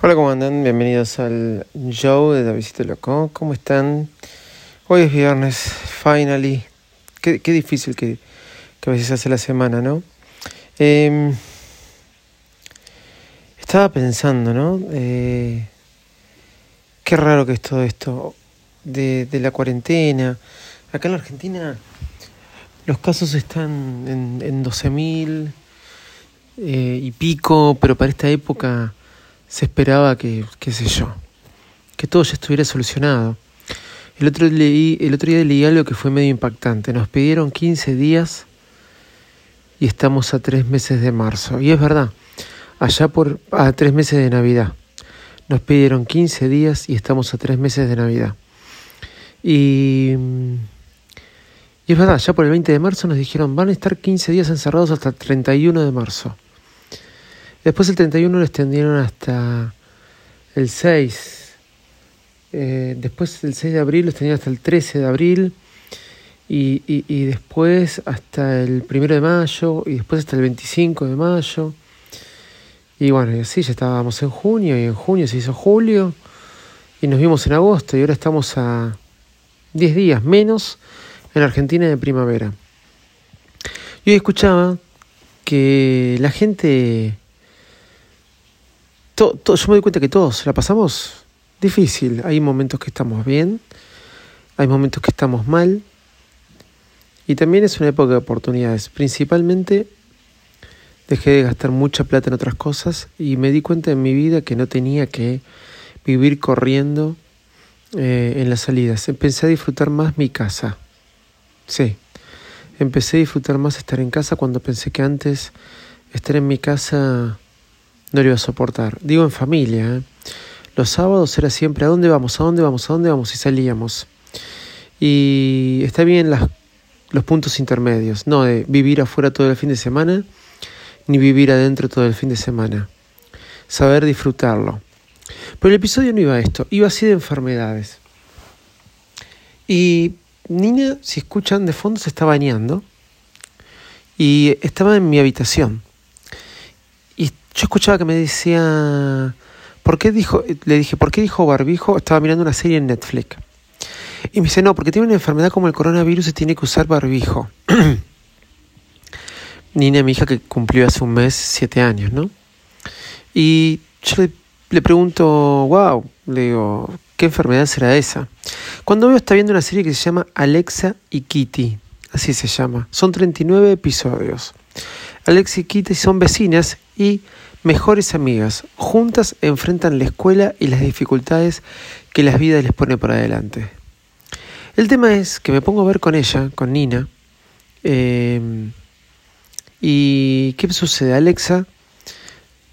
Hola, ¿cómo andan? Bienvenidos al show de Davidito Loco. ¿Cómo están? Hoy es viernes, finally. Qué, difícil que, que, a veces hace la semana, ¿no? Eh, estaba pensando, ¿no? Eh, qué raro que es todo esto de, de, la cuarentena. Acá en la Argentina los casos están en, en 12.000 eh, y pico, pero para esta época se esperaba que, qué sé yo, que todo ya estuviera solucionado. El otro, leí, el otro día leí algo que fue medio impactante. Nos pidieron 15 días y estamos a tres meses de marzo. Y es verdad, allá por a tres meses de Navidad. Nos pidieron 15 días y estamos a tres meses de Navidad. Y, es verdad, ya por el 20 de marzo nos dijeron van a estar 15 días encerrados hasta el 31 de marzo. Después el 31 lo extendieron hasta el 6. Eh, después el 6 de abril lo extendieron hasta el 13 de abril. Y, y, y, después hasta el 1 de mayo. Y después hasta el 25 de mayo. Y bueno, y así ya estábamos en junio. Y en junio se hizo julio. Y nos vimos en agosto. Y ahora estamos a 10 días menos en Argentina de primavera. Y hoy escuchaba que la gente yo me doy cuenta que todos la pasamos difícil. Hay momentos que estamos bien, hay momentos que estamos mal. Y también es una época de oportunidades. Principalmente dejé de gastar mucha plata en otras cosas y me di cuenta en mi vida que no tenía que vivir corriendo eh, en las salidas. Empecé a disfrutar más mi casa. Sí, empecé a disfrutar más estar en casa cuando pensé que antes estar en mi casa no lo iba a soportar. Digo en familia. ¿eh? Los sábados era siempre a dónde vamos, a dónde vamos, a dónde vamos y salíamos. Y está bien los puntos intermedios, no de vivir afuera todo el fin de semana, ni vivir adentro todo el fin de semana. Saber disfrutarlo. Pero el episodio no iba a esto, iba así de enfermedades. Y Nina, si escuchan de fondo, se está bañando. Y estaba en mi habitación. Yo escuchaba que me decía, ¿por qué dijo? Le dije, ¿por qué dijo barbijo? Estaba mirando una serie en Netflix. Y me dice, no, porque tiene una enfermedad como el coronavirus y tiene que usar barbijo. Nina, mi hija que cumplió hace un mes siete años, ¿no? Y yo le, le pregunto, wow, le digo, ¿qué enfermedad será esa? Cuando veo está viendo una serie que se llama Alexa y Kitty, así se llama. Son 39 episodios. Alexa y Kitty son vecinas y mejores amigas. Juntas enfrentan la escuela y las dificultades que las vidas les pone por adelante. El tema es que me pongo a ver con ella, con Nina, eh, y ¿qué sucede? Alexa,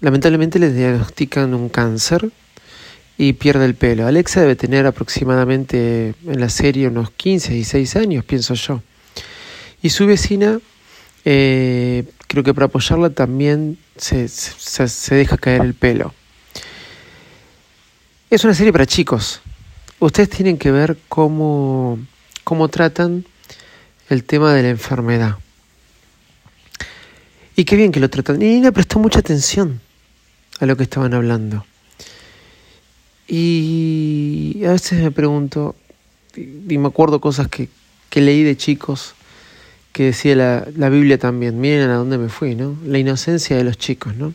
lamentablemente le diagnostican un cáncer y pierde el pelo. Alexa debe tener aproximadamente en la serie unos 15, 16 años, pienso yo. Y su vecina eh, creo que para apoyarla también se, se, deja caer el pelo. Es una serie para chicos. Ustedes tienen que ver cómo, cómo tratan el tema de la enfermedad. Y qué bien que lo tratan. Y Nina prestó mucha atención a lo que estaban hablando. Y a veces me pregunto, y me acuerdo cosas que, que leí de chicos, que decía la, la, Biblia también, miren a dónde me fui, ¿no? La inocencia de los chicos, ¿no?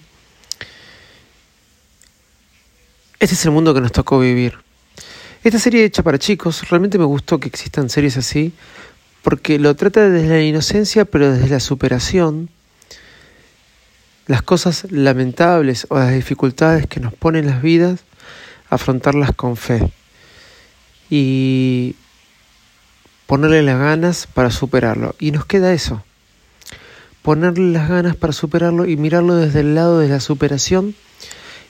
Este es el mundo que nos tocó vivir. Esta serie hecha para chicos, realmente me gustó que existan series así, porque lo trata desde la inocencia, pero desde la superación, las cosas lamentables o las dificultades que nos ponen las vidas, afrontarlas con fe. Y ponerle las ganas para superarlo. Y nos queda eso, ponerle las ganas para superarlo y mirarlo desde el lado de la superación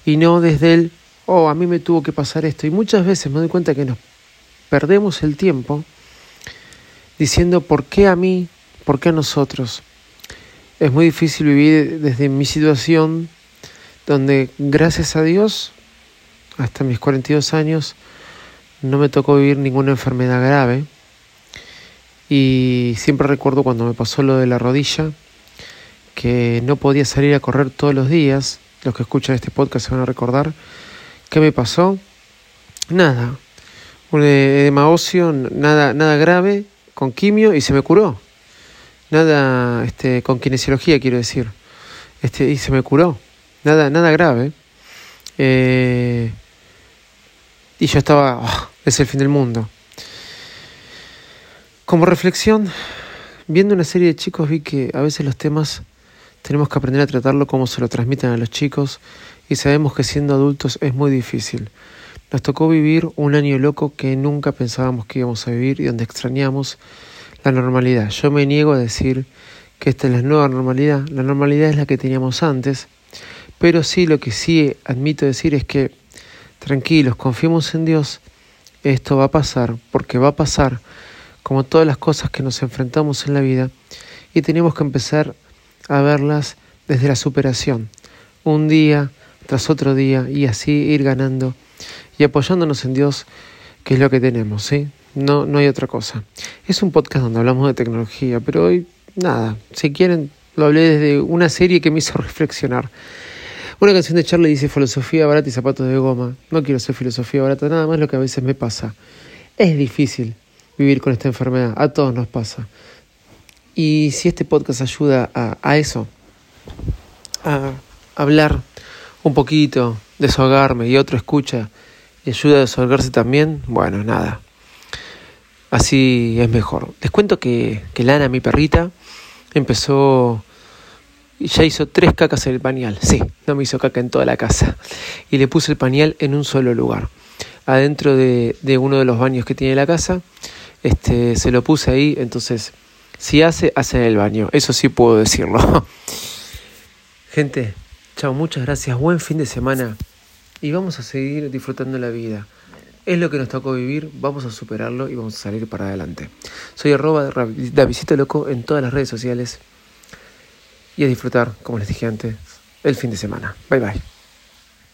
y no desde el, oh, a mí me tuvo que pasar esto. Y muchas veces me doy cuenta que nos perdemos el tiempo diciendo, ¿por qué a mí? ¿Por qué a nosotros? Es muy difícil vivir desde mi situación donde, gracias a Dios, hasta mis 42 años, no me tocó vivir ninguna enfermedad grave y siempre recuerdo cuando me pasó lo de la rodilla, que no podía salir a correr todos los días. Los que escuchan este podcast se van a recordar ¿Qué me pasó? Nada. Un edema óseo, nada, nada grave, con quimio y se me curó. Nada, este, con kinesiología quiero decir. Este, y se me curó. Nada, nada grave. Eh, y yo estaba, oh, es el fin del mundo. Como reflexión, viendo una serie de chicos vi que a veces los temas tenemos que aprender a tratarlo como se lo transmiten a los chicos y sabemos que siendo adultos es muy difícil. Nos tocó vivir un año loco que nunca pensábamos que íbamos a vivir y donde extrañamos la normalidad. Yo me niego a decir que esta es la nueva normalidad. La normalidad es la que teníamos antes, pero sí lo que sí admito decir es que tranquilos, confiemos en Dios. Esto va a pasar porque va a pasar como todas las cosas que nos enfrentamos en la vida y tenemos que empezar a verlas desde la superación, un día tras otro día y así ir ganando y apoyándonos en Dios, que es lo que tenemos, ¿sí? No, no hay otra cosa. Es un podcast donde hablamos de tecnología, pero hoy nada, si quieren, lo hablé desde una serie que me hizo reflexionar. Una canción de Charlie dice filosofía barata y zapatos de goma. No quiero ser filosofía barata, nada más lo que a veces me pasa. Es difícil vivir con esta enfermedad, a todos nos pasa. Y si este podcast ayuda a, eso, a hablar un poquito, desahogarme y otro escucha y ayuda a desahogarse también, bueno, nada. Así es mejor. Les cuento que, que Lana, mi perrita, empezó ya hizo tres cacas en el pañal. Sí, no me hizo caca en toda la casa. Y le puse el pañal en un solo lugar. Adentro de, de uno de los baños que tiene la casa. Este, se lo puse ahí, entonces si hace, hace en el baño. Eso sí puedo decirlo. Gente, chao, muchas gracias. Buen fin de semana. Y vamos a seguir disfrutando la vida. Es lo que nos tocó vivir, vamos a superarlo y vamos a salir para adelante. Soy arroba Davidito Loco en todas las redes sociales. Y a disfrutar, como les dije antes, el fin de semana. Bye bye.